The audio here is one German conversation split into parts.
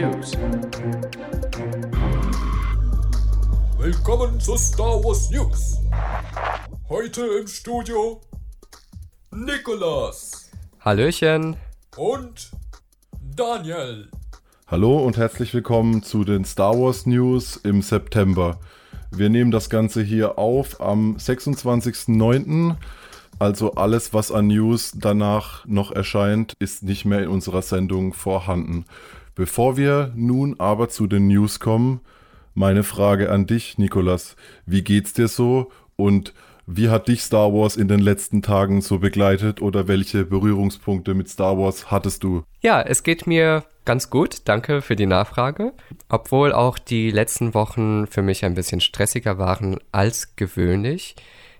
News. Willkommen zu Star Wars News. Heute im Studio Nikolas Hallöchen. und Daniel. Hallo und herzlich willkommen zu den Star Wars News im September. Wir nehmen das Ganze hier auf am 26.09. Also alles, was an News danach noch erscheint, ist nicht mehr in unserer Sendung vorhanden. Bevor wir nun aber zu den News kommen, meine Frage an dich, Nikolas. Wie geht's dir so und wie hat dich Star Wars in den letzten Tagen so begleitet oder welche Berührungspunkte mit Star Wars hattest du? Ja, es geht mir ganz gut. Danke für die Nachfrage. Obwohl auch die letzten Wochen für mich ein bisschen stressiger waren als gewöhnlich,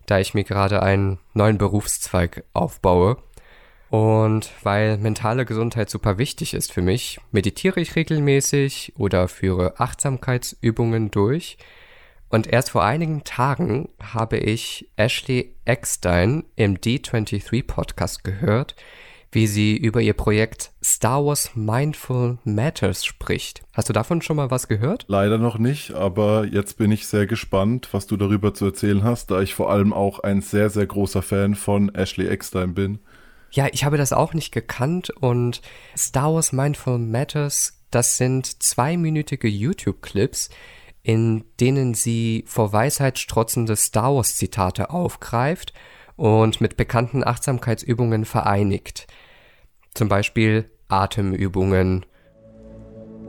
da ich mir gerade einen neuen Berufszweig aufbaue. Und weil mentale Gesundheit super wichtig ist für mich, meditiere ich regelmäßig oder führe Achtsamkeitsübungen durch. Und erst vor einigen Tagen habe ich Ashley Eckstein im D23 Podcast gehört, wie sie über ihr Projekt Star Wars Mindful Matters spricht. Hast du davon schon mal was gehört? Leider noch nicht, aber jetzt bin ich sehr gespannt, was du darüber zu erzählen hast, da ich vor allem auch ein sehr, sehr großer Fan von Ashley Eckstein bin. Ja, ich habe das auch nicht gekannt und Star Wars Mindful Matters, das sind zweiminütige YouTube-Clips, in denen sie vor Weisheit strotzende Star Wars Zitate aufgreift und mit bekannten Achtsamkeitsübungen vereinigt. Zum Beispiel Atemübungen.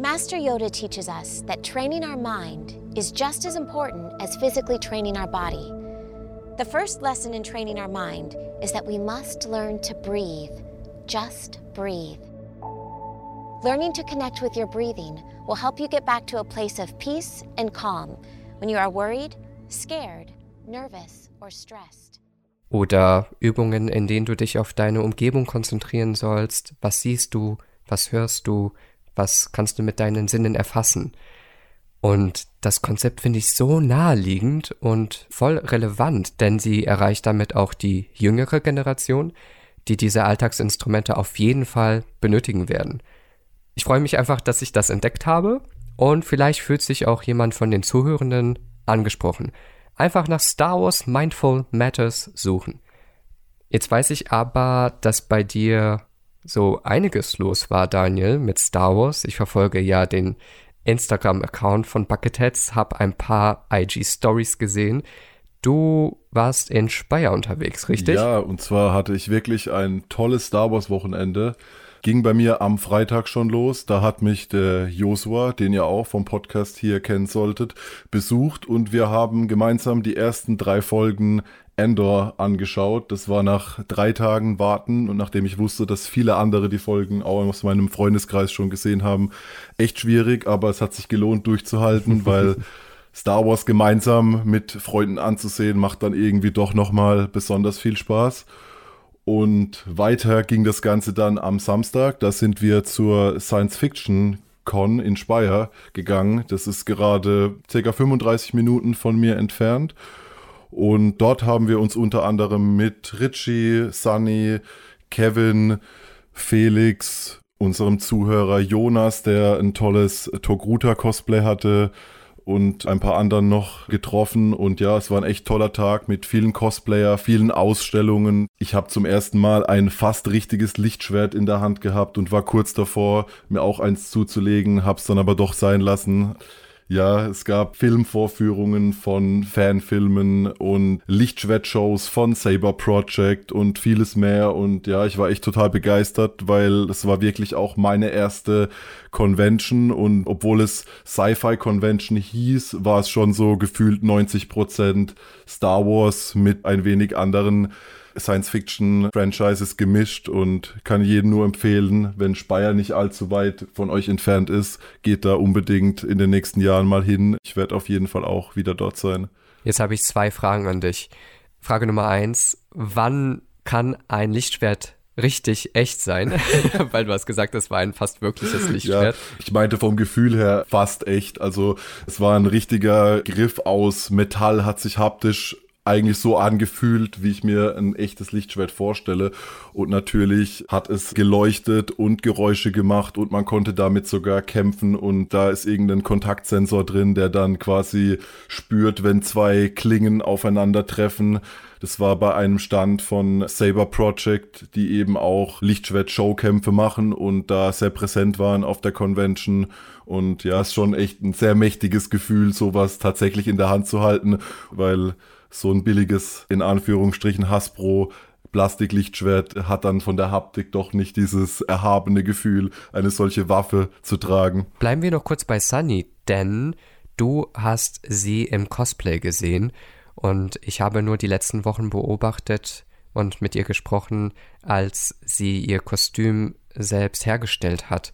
Master Yoda teaches us that training our mind is just as important as physically training our body. The first lesson in training our mind is that we must learn to breathe. Just breathe. Learning to connect with your breathing will help you get back to a place of peace and calm when you are worried, scared, nervous, or stressed. Oder Übungen, in denen du dich auf deine Umgebung konzentrieren sollst. Was siehst du? Was hörst du? Was kannst du mit deinen Sinnen erfassen? Und das Konzept finde ich so naheliegend und voll relevant, denn sie erreicht damit auch die jüngere Generation, die diese Alltagsinstrumente auf jeden Fall benötigen werden. Ich freue mich einfach, dass ich das entdeckt habe und vielleicht fühlt sich auch jemand von den Zuhörenden angesprochen. Einfach nach Star Wars Mindful Matters suchen. Jetzt weiß ich aber, dass bei dir so einiges los war, Daniel, mit Star Wars. Ich verfolge ja den Instagram-Account von Bucketheads, habe ein paar IG-Stories gesehen. Du warst in Speyer unterwegs, richtig? Ja, und zwar hatte ich wirklich ein tolles Star Wars Wochenende. Ging bei mir am Freitag schon los. Da hat mich der Josua, den ihr auch vom Podcast hier kennen solltet, besucht und wir haben gemeinsam die ersten drei Folgen Endor angeschaut. Das war nach drei Tagen Warten und nachdem ich wusste, dass viele andere die Folgen auch aus meinem Freundeskreis schon gesehen haben, echt schwierig, aber es hat sich gelohnt durchzuhalten, weil Star Wars gemeinsam mit Freunden anzusehen macht dann irgendwie doch nochmal besonders viel Spaß. Und weiter ging das Ganze dann am Samstag. Da sind wir zur Science Fiction Con in Speyer gegangen. Das ist gerade ca. 35 Minuten von mir entfernt. Und dort haben wir uns unter anderem mit Richie, Sunny, Kevin, Felix, unserem Zuhörer Jonas, der ein tolles Togruta-Cosplay hatte, und ein paar anderen noch getroffen. Und ja, es war ein echt toller Tag mit vielen Cosplayer, vielen Ausstellungen. Ich habe zum ersten Mal ein fast richtiges Lichtschwert in der Hand gehabt und war kurz davor, mir auch eins zuzulegen, hab's dann aber doch sein lassen. Ja, es gab Filmvorführungen von Fanfilmen und Lichtschwertshows von Saber Project und vieles mehr. Und ja, ich war echt total begeistert, weil es war wirklich auch meine erste Convention. Und obwohl es Sci-Fi Convention hieß, war es schon so gefühlt 90 Prozent Star Wars mit ein wenig anderen Science-Fiction-Franchises gemischt und kann jedem nur empfehlen, wenn Speyer nicht allzu weit von euch entfernt ist, geht da unbedingt in den nächsten Jahren mal hin. Ich werde auf jeden Fall auch wieder dort sein. Jetzt habe ich zwei Fragen an dich. Frage Nummer eins, wann kann ein Lichtschwert richtig echt sein, weil du hast gesagt, das war ein fast wirkliches Lichtschwert. Ja, ich meinte vom Gefühl her fast echt. Also es war ein richtiger Griff aus Metall, hat sich haptisch eigentlich so angefühlt, wie ich mir ein echtes Lichtschwert vorstelle. Und natürlich hat es geleuchtet und Geräusche gemacht und man konnte damit sogar kämpfen und da ist irgendein Kontaktsensor drin, der dann quasi spürt, wenn zwei Klingen aufeinandertreffen. Das war bei einem Stand von Saber Project, die eben auch Lichtschwert-Showkämpfe machen und da sehr präsent waren auf der Convention. Und ja, ist schon echt ein sehr mächtiges Gefühl, sowas tatsächlich in der Hand zu halten, weil so ein billiges, in Anführungsstrichen, Hasbro Plastiklichtschwert hat dann von der Haptik doch nicht dieses erhabene Gefühl, eine solche Waffe zu tragen. Bleiben wir noch kurz bei Sunny, denn du hast sie im Cosplay gesehen und ich habe nur die letzten Wochen beobachtet und mit ihr gesprochen, als sie ihr Kostüm selbst hergestellt hat.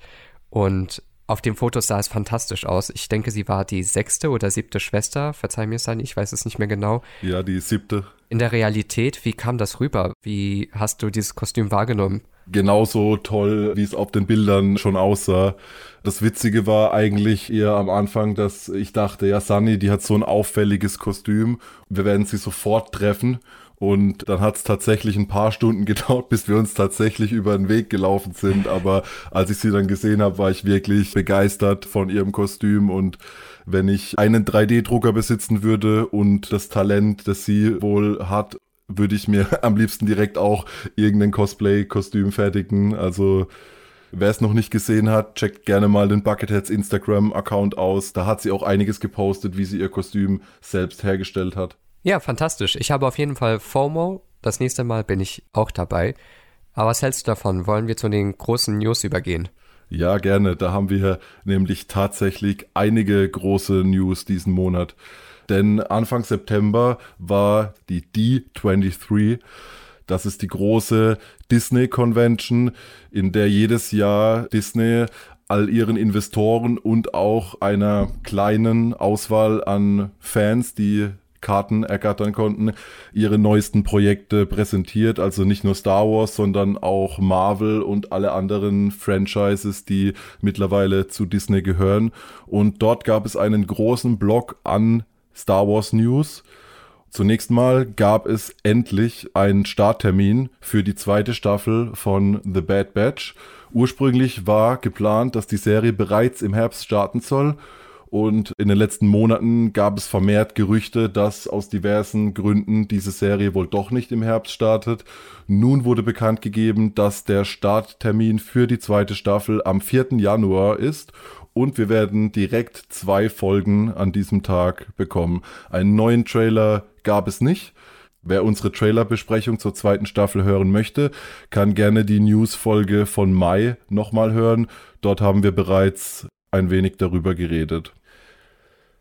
Und auf dem Foto sah es fantastisch aus. Ich denke, sie war die sechste oder siebte Schwester. Verzeih mir, Sani, ich weiß es nicht mehr genau. Ja, die siebte. In der Realität, wie kam das rüber? Wie hast du dieses Kostüm wahrgenommen? Genauso toll, wie es auf den Bildern schon aussah. Das Witzige war eigentlich eher am Anfang, dass ich dachte, ja, Sunny, die hat so ein auffälliges Kostüm. Wir werden sie sofort treffen. Und dann hat es tatsächlich ein paar Stunden gedauert, bis wir uns tatsächlich über den Weg gelaufen sind. Aber als ich sie dann gesehen habe, war ich wirklich begeistert von ihrem Kostüm. Und wenn ich einen 3D-Drucker besitzen würde und das Talent, das sie wohl hat, würde ich mir am liebsten direkt auch irgendein Cosplay-Kostüm fertigen. Also Wer es noch nicht gesehen hat, checkt gerne mal den Bucketheads Instagram-Account aus. Da hat sie auch einiges gepostet, wie sie ihr Kostüm selbst hergestellt hat. Ja, fantastisch. Ich habe auf jeden Fall FOMO. Das nächste Mal bin ich auch dabei. Aber was hältst du davon? Wollen wir zu den großen News übergehen? Ja, gerne. Da haben wir nämlich tatsächlich einige große News diesen Monat. Denn Anfang September war die D23. Das ist die große Disney Convention, in der jedes Jahr Disney all ihren Investoren und auch einer kleinen Auswahl an Fans, die Karten ergattern konnten, ihre neuesten Projekte präsentiert. Also nicht nur Star Wars, sondern auch Marvel und alle anderen Franchises, die mittlerweile zu Disney gehören. Und dort gab es einen großen Block an Star Wars News. Zunächst mal gab es endlich einen Starttermin für die zweite Staffel von The Bad Batch. Ursprünglich war geplant, dass die Serie bereits im Herbst starten soll und in den letzten Monaten gab es vermehrt Gerüchte, dass aus diversen Gründen diese Serie wohl doch nicht im Herbst startet. Nun wurde bekannt gegeben, dass der Starttermin für die zweite Staffel am 4. Januar ist und wir werden direkt zwei Folgen an diesem Tag bekommen. Einen neuen Trailer gab es nicht. Wer unsere Trailerbesprechung zur zweiten Staffel hören möchte, kann gerne die News-Folge von Mai nochmal hören. Dort haben wir bereits ein wenig darüber geredet.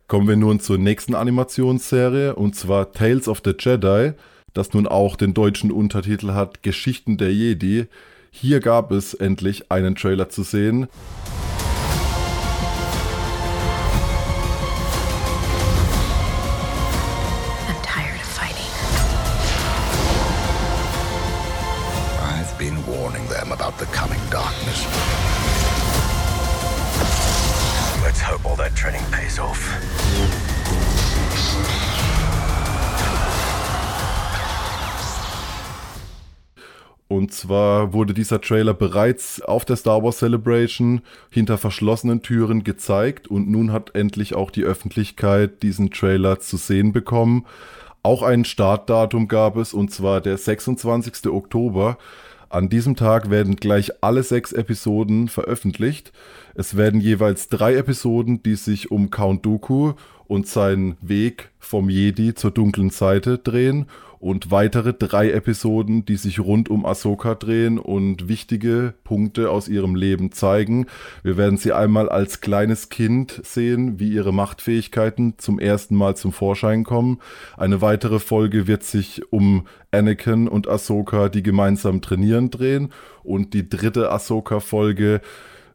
Kommen wir nun zur nächsten Animationsserie und zwar Tales of the Jedi, das nun auch den deutschen Untertitel hat Geschichten der Jedi. Hier gab es endlich einen Trailer zu sehen. Und zwar wurde dieser Trailer bereits auf der Star Wars Celebration hinter verschlossenen Türen gezeigt und nun hat endlich auch die Öffentlichkeit diesen Trailer zu sehen bekommen. Auch ein Startdatum gab es und zwar der 26. Oktober. An diesem Tag werden gleich alle sechs Episoden veröffentlicht. Es werden jeweils drei Episoden, die sich um Count Dooku und seinen Weg vom Jedi zur dunklen Seite drehen und weitere drei Episoden, die sich rund um Ahsoka drehen und wichtige Punkte aus ihrem Leben zeigen. Wir werden sie einmal als kleines Kind sehen, wie ihre Machtfähigkeiten zum ersten Mal zum Vorschein kommen. Eine weitere Folge wird sich um Anakin und Ahsoka, die gemeinsam trainieren, drehen. Und die dritte Ahsoka-Folge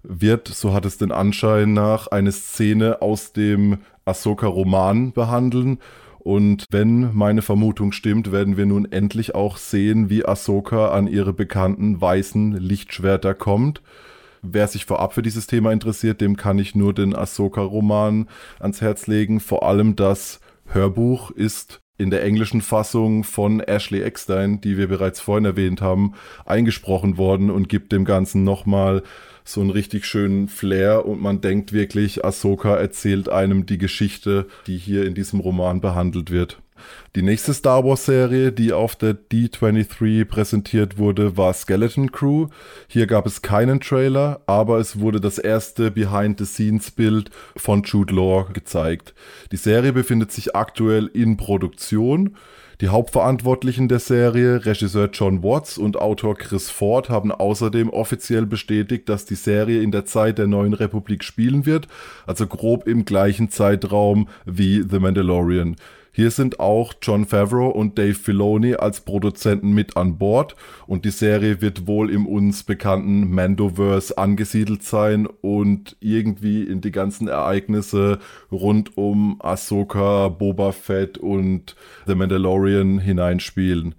wird, so hat es den Anschein nach, eine Szene aus dem Ahsoka-Roman behandeln. Und wenn meine Vermutung stimmt, werden wir nun endlich auch sehen, wie Ahsoka an ihre bekannten weißen Lichtschwerter kommt. Wer sich vorab für dieses Thema interessiert, dem kann ich nur den Ahsoka-Roman ans Herz legen. Vor allem das Hörbuch ist in der englischen Fassung von Ashley Eckstein, die wir bereits vorhin erwähnt haben, eingesprochen worden und gibt dem Ganzen nochmal so einen richtig schönen Flair und man denkt wirklich, Ahsoka erzählt einem die Geschichte, die hier in diesem Roman behandelt wird. Die nächste Star Wars Serie, die auf der D23 präsentiert wurde, war Skeleton Crew. Hier gab es keinen Trailer, aber es wurde das erste Behind-the-Scenes-Bild von Jude Law gezeigt. Die Serie befindet sich aktuell in Produktion. Die Hauptverantwortlichen der Serie, Regisseur John Watts und Autor Chris Ford, haben außerdem offiziell bestätigt, dass die Serie in der Zeit der neuen Republik spielen wird, also grob im gleichen Zeitraum wie The Mandalorian. Hier sind auch John Favreau und Dave Filoni als Produzenten mit an Bord und die Serie wird wohl im uns bekannten Mandoverse angesiedelt sein und irgendwie in die ganzen Ereignisse rund um Ahsoka, Boba Fett und The Mandalorian hineinspielen.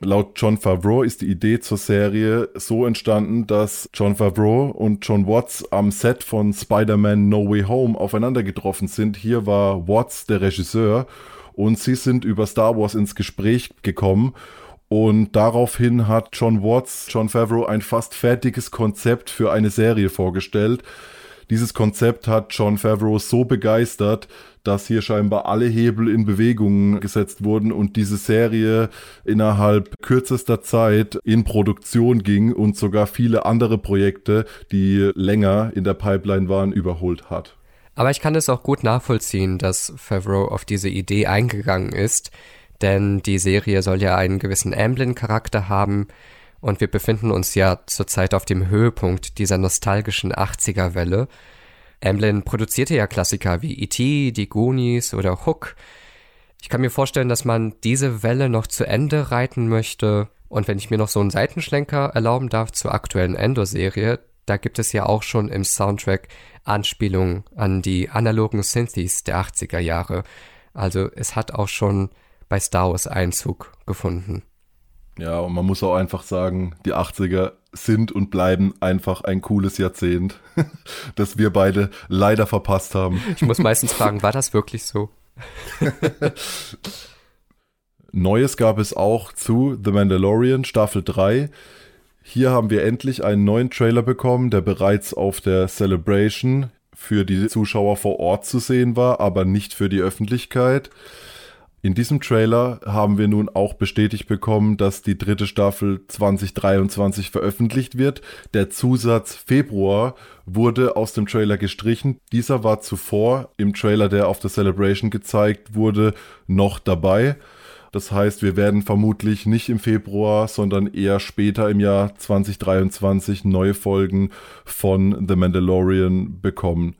Laut John Favreau ist die Idee zur Serie so entstanden, dass John Favreau und John Watts am Set von Spider-Man No Way Home aufeinander getroffen sind. Hier war Watts der Regisseur und sie sind über Star Wars ins Gespräch gekommen und daraufhin hat John Watts, John Favreau ein fast fertiges Konzept für eine Serie vorgestellt. Dieses Konzept hat John Favreau so begeistert, dass hier scheinbar alle Hebel in Bewegung gesetzt wurden und diese Serie innerhalb kürzester Zeit in Produktion ging und sogar viele andere Projekte, die länger in der Pipeline waren, überholt hat. Aber ich kann es auch gut nachvollziehen, dass Favreau auf diese Idee eingegangen ist, denn die Serie soll ja einen gewissen Amblin-Charakter haben und wir befinden uns ja zurzeit auf dem Höhepunkt dieser nostalgischen 80er-Welle. Amblin produzierte ja Klassiker wie E.T., Die Goonies oder Hook. Ich kann mir vorstellen, dass man diese Welle noch zu Ende reiten möchte. Und wenn ich mir noch so einen Seitenschlenker erlauben darf zur aktuellen Endor-Serie, da gibt es ja auch schon im Soundtrack Anspielungen an die analogen Synthes der 80er Jahre. Also es hat auch schon bei Star Wars Einzug gefunden. Ja, und man muss auch einfach sagen, die 80er sind und bleiben einfach ein cooles Jahrzehnt, das wir beide leider verpasst haben. Ich muss meistens fragen, war das wirklich so? Neues gab es auch zu The Mandalorian Staffel 3. Hier haben wir endlich einen neuen Trailer bekommen, der bereits auf der Celebration für die Zuschauer vor Ort zu sehen war, aber nicht für die Öffentlichkeit. In diesem Trailer haben wir nun auch bestätigt bekommen, dass die dritte Staffel 2023 veröffentlicht wird. Der Zusatz Februar wurde aus dem Trailer gestrichen. Dieser war zuvor im Trailer, der auf der Celebration gezeigt wurde, noch dabei. Das heißt, wir werden vermutlich nicht im Februar, sondern eher später im Jahr 2023 neue Folgen von The Mandalorian bekommen.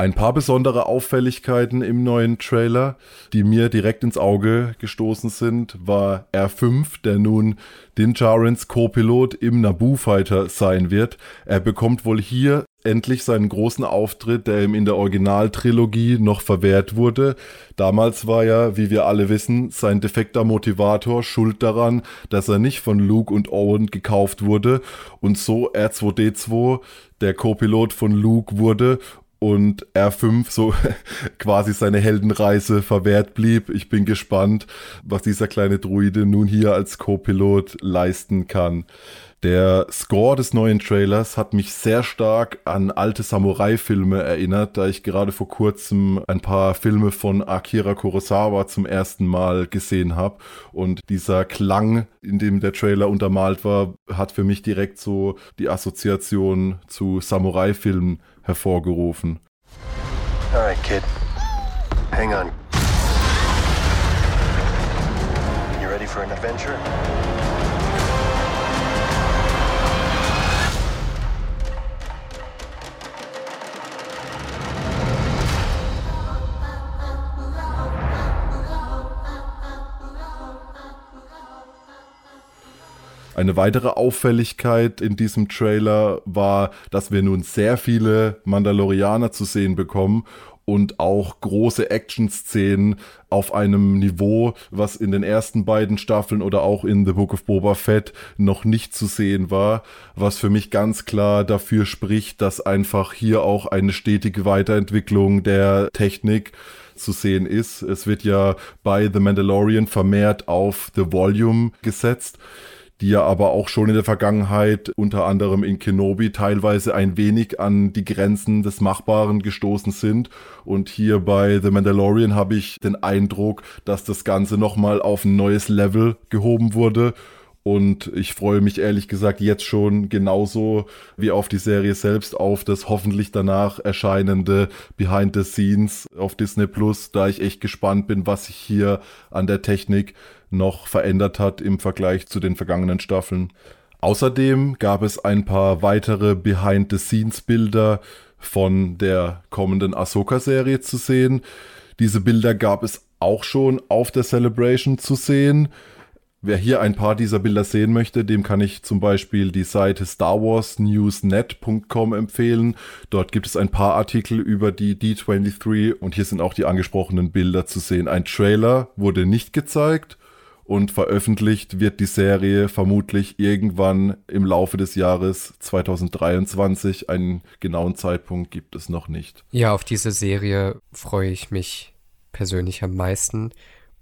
Ein paar besondere Auffälligkeiten im neuen Trailer, die mir direkt ins Auge gestoßen sind, war R5, der nun Din Djarin's Co-Pilot im Naboo Fighter sein wird. Er bekommt wohl hier endlich seinen großen Auftritt, der ihm in der Originaltrilogie noch verwehrt wurde. Damals war ja, wie wir alle wissen, sein defekter Motivator schuld daran, dass er nicht von Luke und Owen gekauft wurde und so R2D2 der Co-Pilot von Luke wurde und R5 so quasi seine Heldenreise verwehrt blieb. Ich bin gespannt, was dieser kleine Druide nun hier als Co-Pilot leisten kann. Der Score des neuen Trailers hat mich sehr stark an alte Samurai-Filme erinnert, da ich gerade vor kurzem ein paar Filme von Akira Kurosawa zum ersten Mal gesehen habe. Und dieser Klang, in dem der Trailer untermalt war, hat für mich direkt so die Assoziation zu Samurai-Filmen hervorgerufen. Alright, kid. Hang on. You ready for an adventure? Eine weitere Auffälligkeit in diesem Trailer war, dass wir nun sehr viele Mandalorianer zu sehen bekommen und auch große Action-Szenen auf einem Niveau, was in den ersten beiden Staffeln oder auch in The Book of Boba Fett noch nicht zu sehen war, was für mich ganz klar dafür spricht, dass einfach hier auch eine stetige Weiterentwicklung der Technik zu sehen ist. Es wird ja bei The Mandalorian vermehrt auf The Volume gesetzt die ja aber auch schon in der Vergangenheit, unter anderem in Kenobi, teilweise ein wenig an die Grenzen des Machbaren gestoßen sind. Und hier bei The Mandalorian habe ich den Eindruck, dass das Ganze nochmal auf ein neues Level gehoben wurde. Und ich freue mich ehrlich gesagt jetzt schon genauso wie auf die Serie selbst auf das hoffentlich danach erscheinende Behind the Scenes auf Disney Plus, da ich echt gespannt bin, was sich hier an der Technik noch verändert hat im Vergleich zu den vergangenen Staffeln. Außerdem gab es ein paar weitere Behind-the-Scenes-Bilder von der kommenden Ahsoka-Serie zu sehen. Diese Bilder gab es auch schon auf der Celebration zu sehen. Wer hier ein paar dieser Bilder sehen möchte, dem kann ich zum Beispiel die Seite starwarsnewsnet.com empfehlen. Dort gibt es ein paar Artikel über die D23 und hier sind auch die angesprochenen Bilder zu sehen. Ein Trailer wurde nicht gezeigt und veröffentlicht wird die Serie vermutlich irgendwann im Laufe des Jahres 2023. Einen genauen Zeitpunkt gibt es noch nicht. Ja, auf diese Serie freue ich mich persönlich am meisten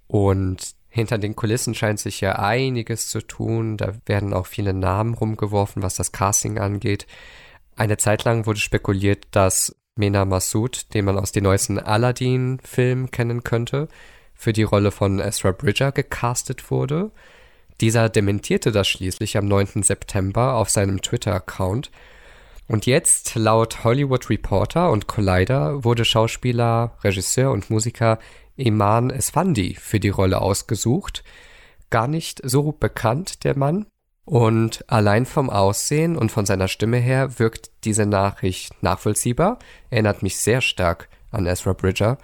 und hinter den Kulissen scheint sich ja einiges zu tun. Da werden auch viele Namen rumgeworfen, was das Casting angeht. Eine Zeit lang wurde spekuliert, dass Mena Massoud, den man aus den neuesten Aladdin-Filmen kennen könnte, für die Rolle von Ezra Bridger gecastet wurde. Dieser dementierte das schließlich am 9. September auf seinem Twitter-Account. Und jetzt, laut Hollywood Reporter und Collider, wurde Schauspieler, Regisseur und Musiker Iman Esfandi für die Rolle ausgesucht. Gar nicht so bekannt, der Mann. Und allein vom Aussehen und von seiner Stimme her wirkt diese Nachricht nachvollziehbar, erinnert mich sehr stark an Ezra Bridger.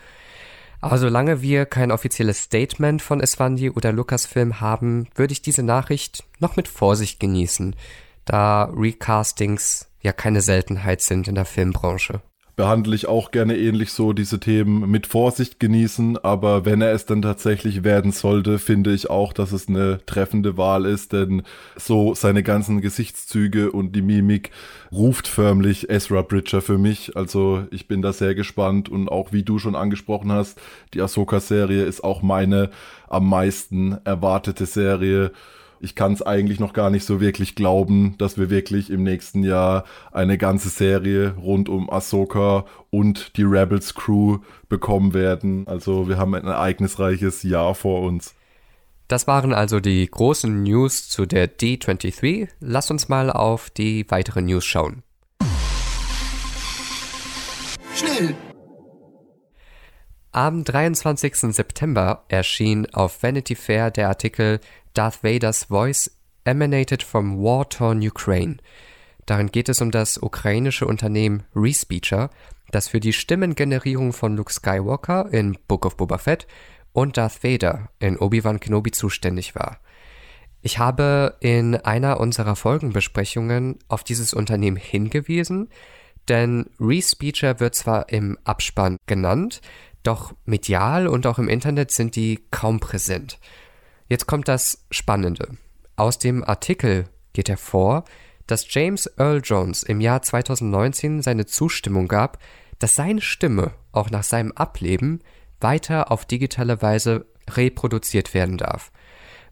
Aber solange wir kein offizielles Statement von Esfandi oder Lucasfilm haben, würde ich diese Nachricht noch mit Vorsicht genießen, da Recastings ja keine Seltenheit sind in der Filmbranche behandle ich auch gerne ähnlich so diese Themen mit Vorsicht genießen, aber wenn er es dann tatsächlich werden sollte, finde ich auch, dass es eine treffende Wahl ist, denn so seine ganzen Gesichtszüge und die Mimik ruft förmlich Ezra Bridger für mich. Also ich bin da sehr gespannt. Und auch wie du schon angesprochen hast, die Ahsoka-Serie ist auch meine am meisten erwartete Serie ich kann es eigentlich noch gar nicht so wirklich glauben, dass wir wirklich im nächsten Jahr eine ganze Serie rund um Ahsoka und die Rebels Crew bekommen werden. Also wir haben ein ereignisreiches Jahr vor uns. Das waren also die großen News zu der D23. Lass uns mal auf die weiteren News schauen. Schnell! Am 23. September erschien auf Vanity Fair der Artikel Darth Vaders Voice emanated from war-torn Ukraine. Darin geht es um das ukrainische Unternehmen Respeecher, das für die Stimmengenerierung von Luke Skywalker in Book of Boba Fett und Darth Vader in Obi-Wan Kenobi zuständig war. Ich habe in einer unserer Folgenbesprechungen auf dieses Unternehmen hingewiesen, denn Respeecher wird zwar im Abspann genannt, doch medial und auch im Internet sind die kaum präsent. Jetzt kommt das Spannende. Aus dem Artikel geht hervor, dass James Earl Jones im Jahr 2019 seine Zustimmung gab, dass seine Stimme auch nach seinem Ableben weiter auf digitale Weise reproduziert werden darf.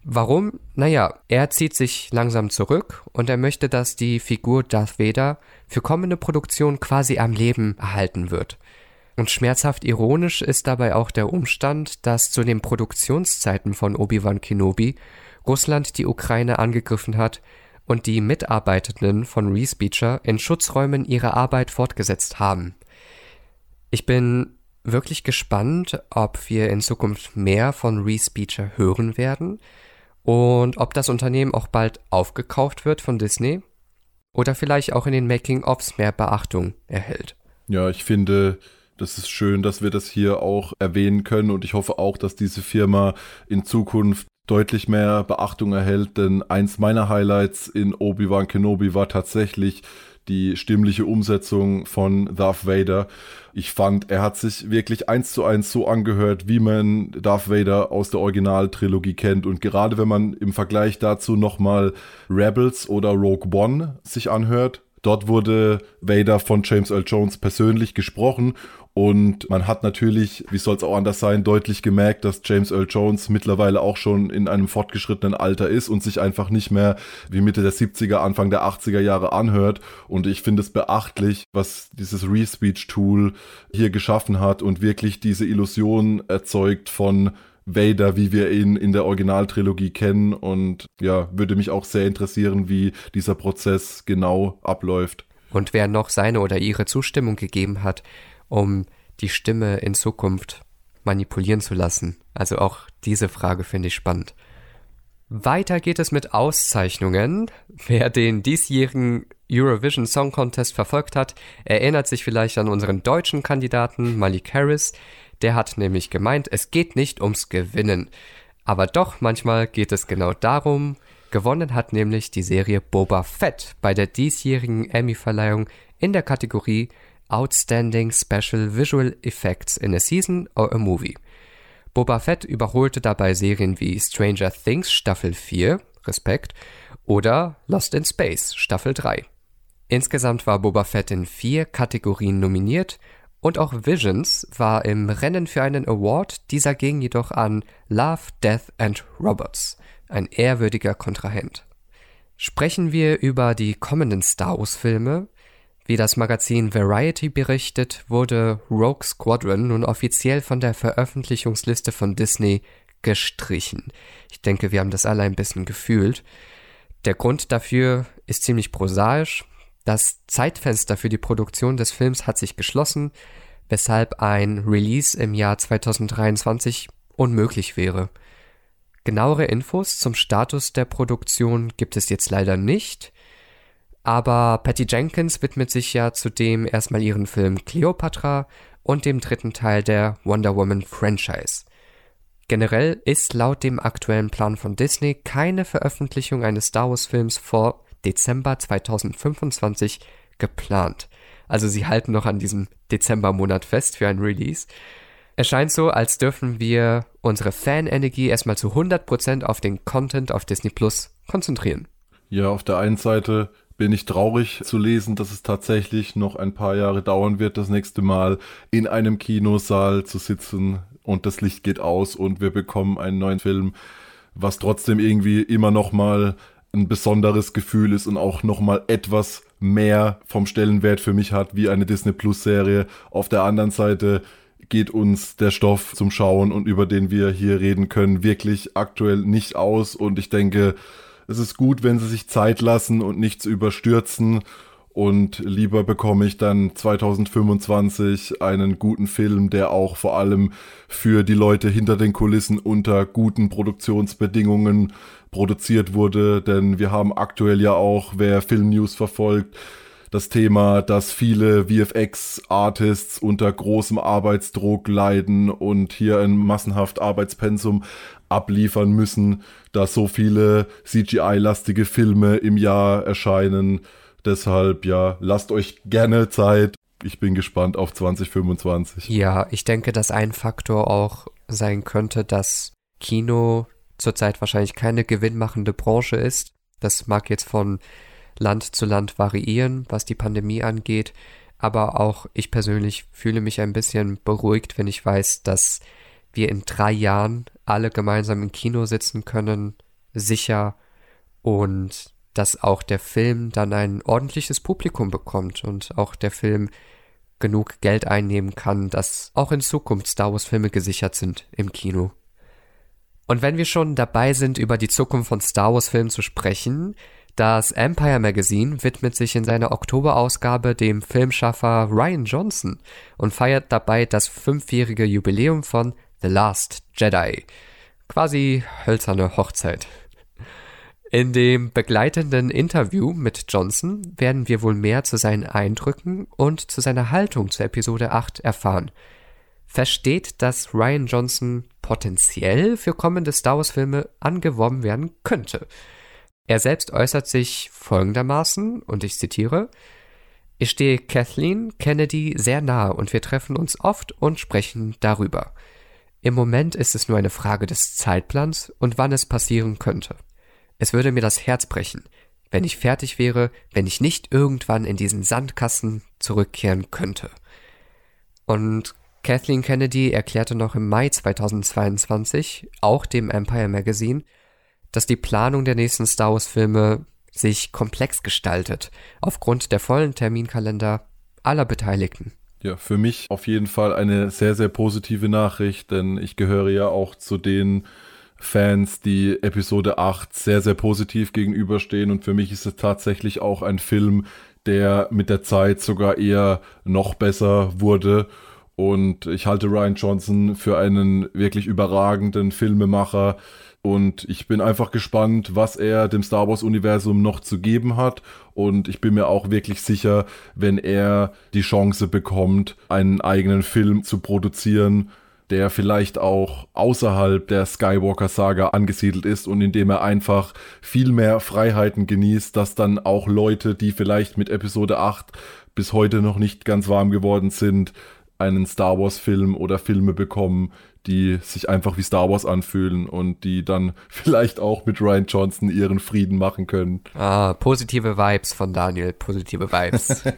Warum? Naja, er zieht sich langsam zurück und er möchte, dass die Figur Darth Vader für kommende Produktion quasi am Leben erhalten wird. Und schmerzhaft ironisch ist dabei auch der Umstand, dass zu den Produktionszeiten von Obi-Wan Kenobi Russland die Ukraine angegriffen hat und die Mitarbeitenden von Respeecher in Schutzräumen ihre Arbeit fortgesetzt haben. Ich bin wirklich gespannt, ob wir in Zukunft mehr von Respeecher hören werden und ob das Unternehmen auch bald aufgekauft wird von Disney oder vielleicht auch in den Making-ofs mehr Beachtung erhält. Ja, ich finde, das ist schön, dass wir das hier auch erwähnen können und ich hoffe auch, dass diese Firma in Zukunft deutlich mehr Beachtung erhält, denn eins meiner Highlights in Obi-Wan Kenobi war tatsächlich die stimmliche Umsetzung von Darth Vader. Ich fand, er hat sich wirklich eins zu eins so angehört, wie man Darth Vader aus der Originaltrilogie kennt. Und gerade wenn man im Vergleich dazu nochmal Rebels oder Rogue One sich anhört, Dort wurde Vader von James Earl Jones persönlich gesprochen und man hat natürlich, wie soll es auch anders sein, deutlich gemerkt, dass James Earl Jones mittlerweile auch schon in einem fortgeschrittenen Alter ist und sich einfach nicht mehr wie Mitte der 70er, Anfang der 80er Jahre anhört. Und ich finde es beachtlich, was dieses Respeech-Tool hier geschaffen hat und wirklich diese Illusion erzeugt von Vader, wie wir ihn in der Originaltrilogie kennen. Und ja, würde mich auch sehr interessieren, wie dieser Prozess genau abläuft. Und wer noch seine oder ihre Zustimmung gegeben hat, um die Stimme in Zukunft manipulieren zu lassen. Also auch diese Frage finde ich spannend. Weiter geht es mit Auszeichnungen. Wer den diesjährigen Eurovision Song Contest verfolgt hat, erinnert sich vielleicht an unseren deutschen Kandidaten Malik Harris. Der hat nämlich gemeint, es geht nicht ums Gewinnen. Aber doch manchmal geht es genau darum. Gewonnen hat nämlich die Serie Boba Fett bei der diesjährigen Emmy-Verleihung in der Kategorie Outstanding Special Visual Effects in a Season or a Movie. Boba Fett überholte dabei Serien wie Stranger Things Staffel 4, Respekt, oder Lost in Space Staffel 3. Insgesamt war Boba Fett in vier Kategorien nominiert und auch Visions war im Rennen für einen Award, dieser ging jedoch an Love, Death and Robots, ein ehrwürdiger Kontrahent. Sprechen wir über die kommenden Star Wars Filme, wie das Magazin Variety berichtet, wurde Rogue Squadron nun offiziell von der Veröffentlichungsliste von Disney gestrichen. Ich denke, wir haben das alle ein bisschen gefühlt. Der Grund dafür ist ziemlich prosaisch. Das Zeitfenster für die Produktion des Films hat sich geschlossen, weshalb ein Release im Jahr 2023 unmöglich wäre. Genauere Infos zum Status der Produktion gibt es jetzt leider nicht. Aber Patty Jenkins widmet sich ja zudem erstmal ihren Film Cleopatra und dem dritten Teil der Wonder Woman Franchise. Generell ist laut dem aktuellen Plan von Disney keine Veröffentlichung eines Star Wars Films vor Dezember 2025 geplant. Also sie halten noch an diesem Dezembermonat fest für ein Release. Es scheint so, als dürfen wir unsere Fanenergie erstmal zu 100% auf den Content auf Disney Plus konzentrieren. Ja, auf der einen Seite bin ich traurig zu lesen, dass es tatsächlich noch ein paar Jahre dauern wird, das nächste Mal in einem Kinosaal zu sitzen und das Licht geht aus und wir bekommen einen neuen Film, was trotzdem irgendwie immer noch mal ein besonderes Gefühl ist und auch noch mal etwas mehr vom Stellenwert für mich hat wie eine Disney Plus Serie. Auf der anderen Seite geht uns der Stoff zum Schauen und über den wir hier reden können wirklich aktuell nicht aus und ich denke, es ist gut, wenn sie sich Zeit lassen und nichts überstürzen. Und lieber bekomme ich dann 2025 einen guten Film, der auch vor allem für die Leute hinter den Kulissen unter guten Produktionsbedingungen produziert wurde. Denn wir haben aktuell ja auch, wer Filmnews verfolgt, das Thema, dass viele VFX-Artists unter großem Arbeitsdruck leiden und hier ein massenhaft Arbeitspensum abliefern müssen, da so viele CGI-lastige Filme im Jahr erscheinen. Deshalb, ja, lasst euch gerne Zeit. Ich bin gespannt auf 2025. Ja, ich denke, dass ein Faktor auch sein könnte, dass Kino zurzeit wahrscheinlich keine gewinnmachende Branche ist. Das mag jetzt von Land zu Land variieren, was die Pandemie angeht. Aber auch ich persönlich fühle mich ein bisschen beruhigt, wenn ich weiß, dass wir in drei Jahren alle gemeinsam im Kino sitzen können, sicher und dass auch der Film dann ein ordentliches Publikum bekommt und auch der Film genug Geld einnehmen kann, dass auch in Zukunft Star Wars Filme gesichert sind im Kino. Und wenn wir schon dabei sind, über die Zukunft von Star Wars Filmen zu sprechen, das Empire Magazine widmet sich in seiner Oktoberausgabe dem Filmschaffer Ryan Johnson und feiert dabei das fünfjährige Jubiläum von The Last Jedi. Quasi hölzerne Hochzeit. In dem begleitenden Interview mit Johnson werden wir wohl mehr zu seinen Eindrücken und zu seiner Haltung zur Episode 8 erfahren. Versteht, dass Ryan Johnson potenziell für kommende Star Wars Filme angeworben werden könnte. Er selbst äußert sich folgendermaßen, und ich zitiere, ich stehe Kathleen Kennedy sehr nahe und wir treffen uns oft und sprechen darüber. Im Moment ist es nur eine Frage des Zeitplans und wann es passieren könnte. Es würde mir das Herz brechen. wenn ich fertig wäre, wenn ich nicht irgendwann in diesen Sandkasten zurückkehren könnte. Und Kathleen Kennedy erklärte noch im Mai 2022, auch dem Empire Magazine, dass die Planung der nächsten Star Wars Filme sich komplex gestaltet, aufgrund der vollen Terminkalender aller Beteiligten. Ja, für mich auf jeden Fall eine sehr, sehr positive Nachricht, denn ich gehöre ja auch zu den Fans, die Episode 8 sehr, sehr positiv gegenüberstehen und für mich ist es tatsächlich auch ein Film, der mit der Zeit sogar eher noch besser wurde und ich halte Ryan Johnson für einen wirklich überragenden Filmemacher, und ich bin einfach gespannt, was er dem Star Wars-Universum noch zu geben hat. Und ich bin mir auch wirklich sicher, wenn er die Chance bekommt, einen eigenen Film zu produzieren, der vielleicht auch außerhalb der Skywalker-Saga angesiedelt ist und in dem er einfach viel mehr Freiheiten genießt, dass dann auch Leute, die vielleicht mit Episode 8 bis heute noch nicht ganz warm geworden sind, einen Star Wars-Film oder Filme bekommen, die sich einfach wie Star Wars anfühlen und die dann vielleicht auch mit Ryan Johnson ihren Frieden machen können. Ah, positive Vibes von Daniel, positive Vibes.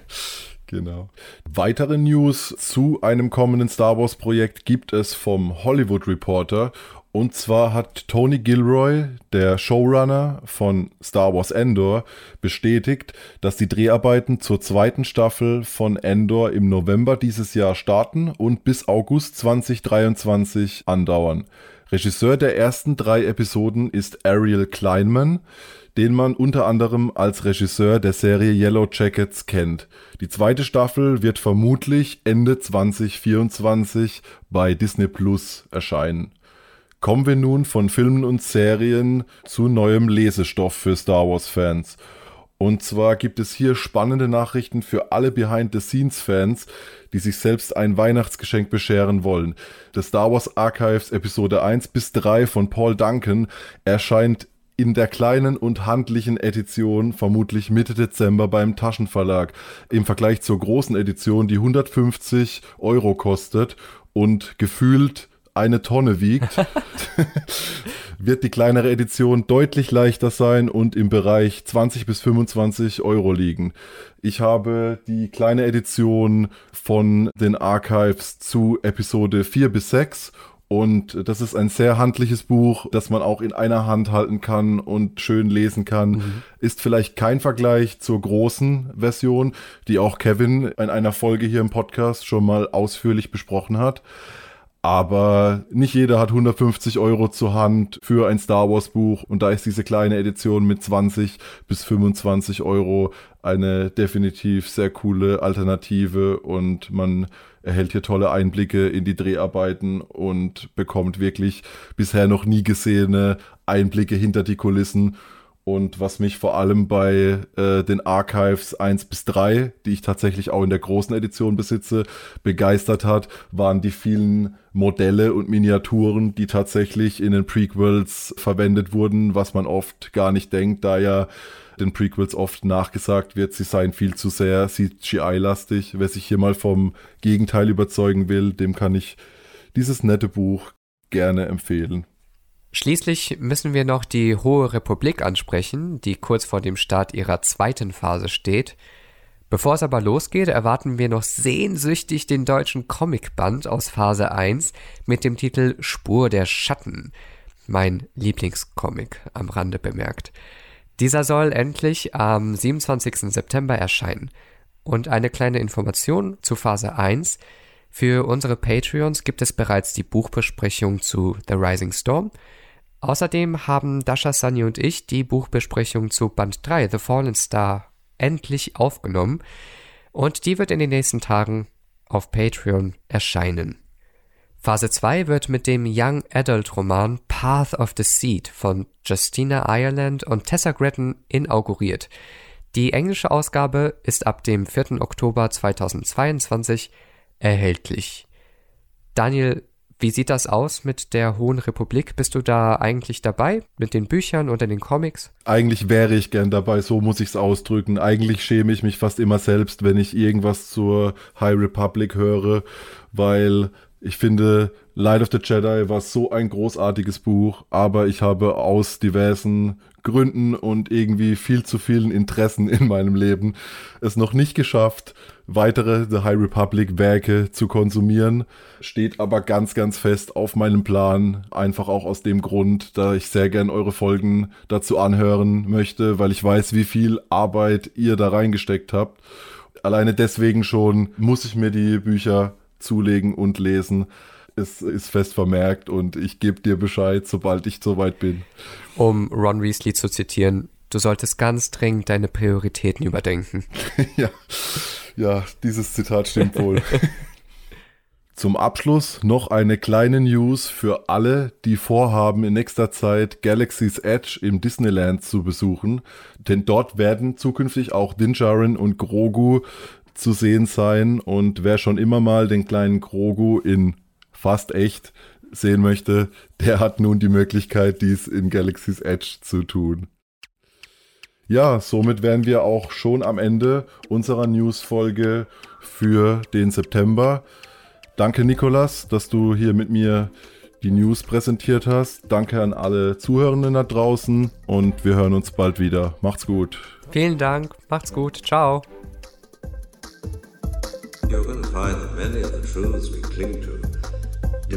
Genau. Weitere News zu einem kommenden Star Wars Projekt gibt es vom Hollywood Reporter und zwar hat Tony Gilroy, der Showrunner von Star Wars Endor, bestätigt, dass die Dreharbeiten zur zweiten Staffel von Endor im November dieses Jahr starten und bis August 2023 andauern. Regisseur der ersten drei Episoden ist Ariel Kleinman, den man unter anderem als Regisseur der Serie Yellow Jackets kennt. Die zweite Staffel wird vermutlich Ende 2024 bei Disney Plus erscheinen. Kommen wir nun von Filmen und Serien zu neuem Lesestoff für Star Wars-Fans. Und zwar gibt es hier spannende Nachrichten für alle Behind-the-Scenes-Fans, die sich selbst ein Weihnachtsgeschenk bescheren wollen. Das Star Wars Archives Episode 1 bis 3 von Paul Duncan erscheint in der kleinen und handlichen Edition vermutlich Mitte Dezember beim Taschenverlag. Im Vergleich zur großen Edition, die 150 Euro kostet und gefühlt eine Tonne wiegt, wird die kleinere Edition deutlich leichter sein und im Bereich 20 bis 25 Euro liegen. Ich habe die kleine Edition von den Archives zu Episode 4 bis 6 und das ist ein sehr handliches Buch, das man auch in einer Hand halten kann und schön lesen kann. Mhm. Ist vielleicht kein Vergleich zur großen Version, die auch Kevin in einer Folge hier im Podcast schon mal ausführlich besprochen hat. Aber nicht jeder hat 150 Euro zur Hand für ein Star Wars Buch. Und da ist diese kleine Edition mit 20 bis 25 Euro eine definitiv sehr coole Alternative. Und man erhält hier tolle Einblicke in die Dreharbeiten und bekommt wirklich bisher noch nie gesehene Einblicke hinter die Kulissen und was mich vor allem bei äh, den Archives 1 bis 3, die ich tatsächlich auch in der großen Edition besitze, begeistert hat, waren die vielen Modelle und Miniaturen, die tatsächlich in den Prequels verwendet wurden, was man oft gar nicht denkt, da ja den Prequels oft nachgesagt wird, sie seien viel zu sehr CGI-lastig. Wer sich hier mal vom Gegenteil überzeugen will, dem kann ich dieses nette Buch gerne empfehlen. Schließlich müssen wir noch die Hohe Republik ansprechen, die kurz vor dem Start ihrer zweiten Phase steht. Bevor es aber losgeht, erwarten wir noch sehnsüchtig den deutschen Comicband aus Phase 1 mit dem Titel Spur der Schatten. Mein Lieblingscomic am Rande bemerkt. Dieser soll endlich am 27. September erscheinen. Und eine kleine Information zu Phase 1. Für unsere Patreons gibt es bereits die Buchbesprechung zu The Rising Storm Außerdem haben Dasha, Sunny und ich die Buchbesprechung zu Band 3 The Fallen Star endlich aufgenommen und die wird in den nächsten Tagen auf Patreon erscheinen. Phase 2 wird mit dem Young Adult Roman Path of the Seed von Justina Ireland und Tessa Gretton inauguriert. Die englische Ausgabe ist ab dem 4. Oktober 2022 erhältlich. Daniel, wie sieht das aus mit der Hohen Republik? Bist du da eigentlich dabei mit den Büchern oder den Comics? Eigentlich wäre ich gern dabei, so muss ich es ausdrücken. Eigentlich schäme ich mich fast immer selbst, wenn ich irgendwas zur High Republic höre, weil Ich finde, Light of the Jedi war so ein großartiges Buch, aber ich habe aus diversen Gründen und irgendwie viel zu vielen Interessen in meinem Leben es noch nicht geschafft, weitere The High Republic Werke zu konsumieren. Steht aber ganz, ganz fest auf meinem Plan. Einfach auch aus dem Grund, da ich sehr gern eure Folgen dazu anhören möchte, weil ich weiß, wie viel Arbeit ihr da reingesteckt habt. Alleine deswegen schon muss ich mir die Bücher zulegen und lesen. Es ist fest vermerkt und ich gebe dir Bescheid, sobald ich soweit bin. Um Ron Weasley zu zitieren, du solltest ganz dringend deine Prioritäten überdenken. ja. ja, dieses Zitat stimmt wohl. Zum Abschluss noch eine kleine News für alle, die vorhaben, in nächster Zeit Galaxy's Edge im Disneyland zu besuchen. Denn dort werden zukünftig auch Dinjarin und Grogu zu sehen sein. Und wer schon immer mal den kleinen Grogu in fast echt sehen möchte, der hat nun die Möglichkeit, dies in Galaxy's Edge zu tun. Ja, somit wären wir auch schon am Ende unserer News-Folge für den September. Danke, Nikolas, dass du hier mit mir die News präsentiert hast. Danke an alle Zuhörenden da draußen und wir hören uns bald wieder. Macht's gut. Vielen Dank, macht's gut, ciao. You're to find that many of the truths we cling to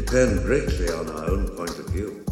depend greatly on our own point of view.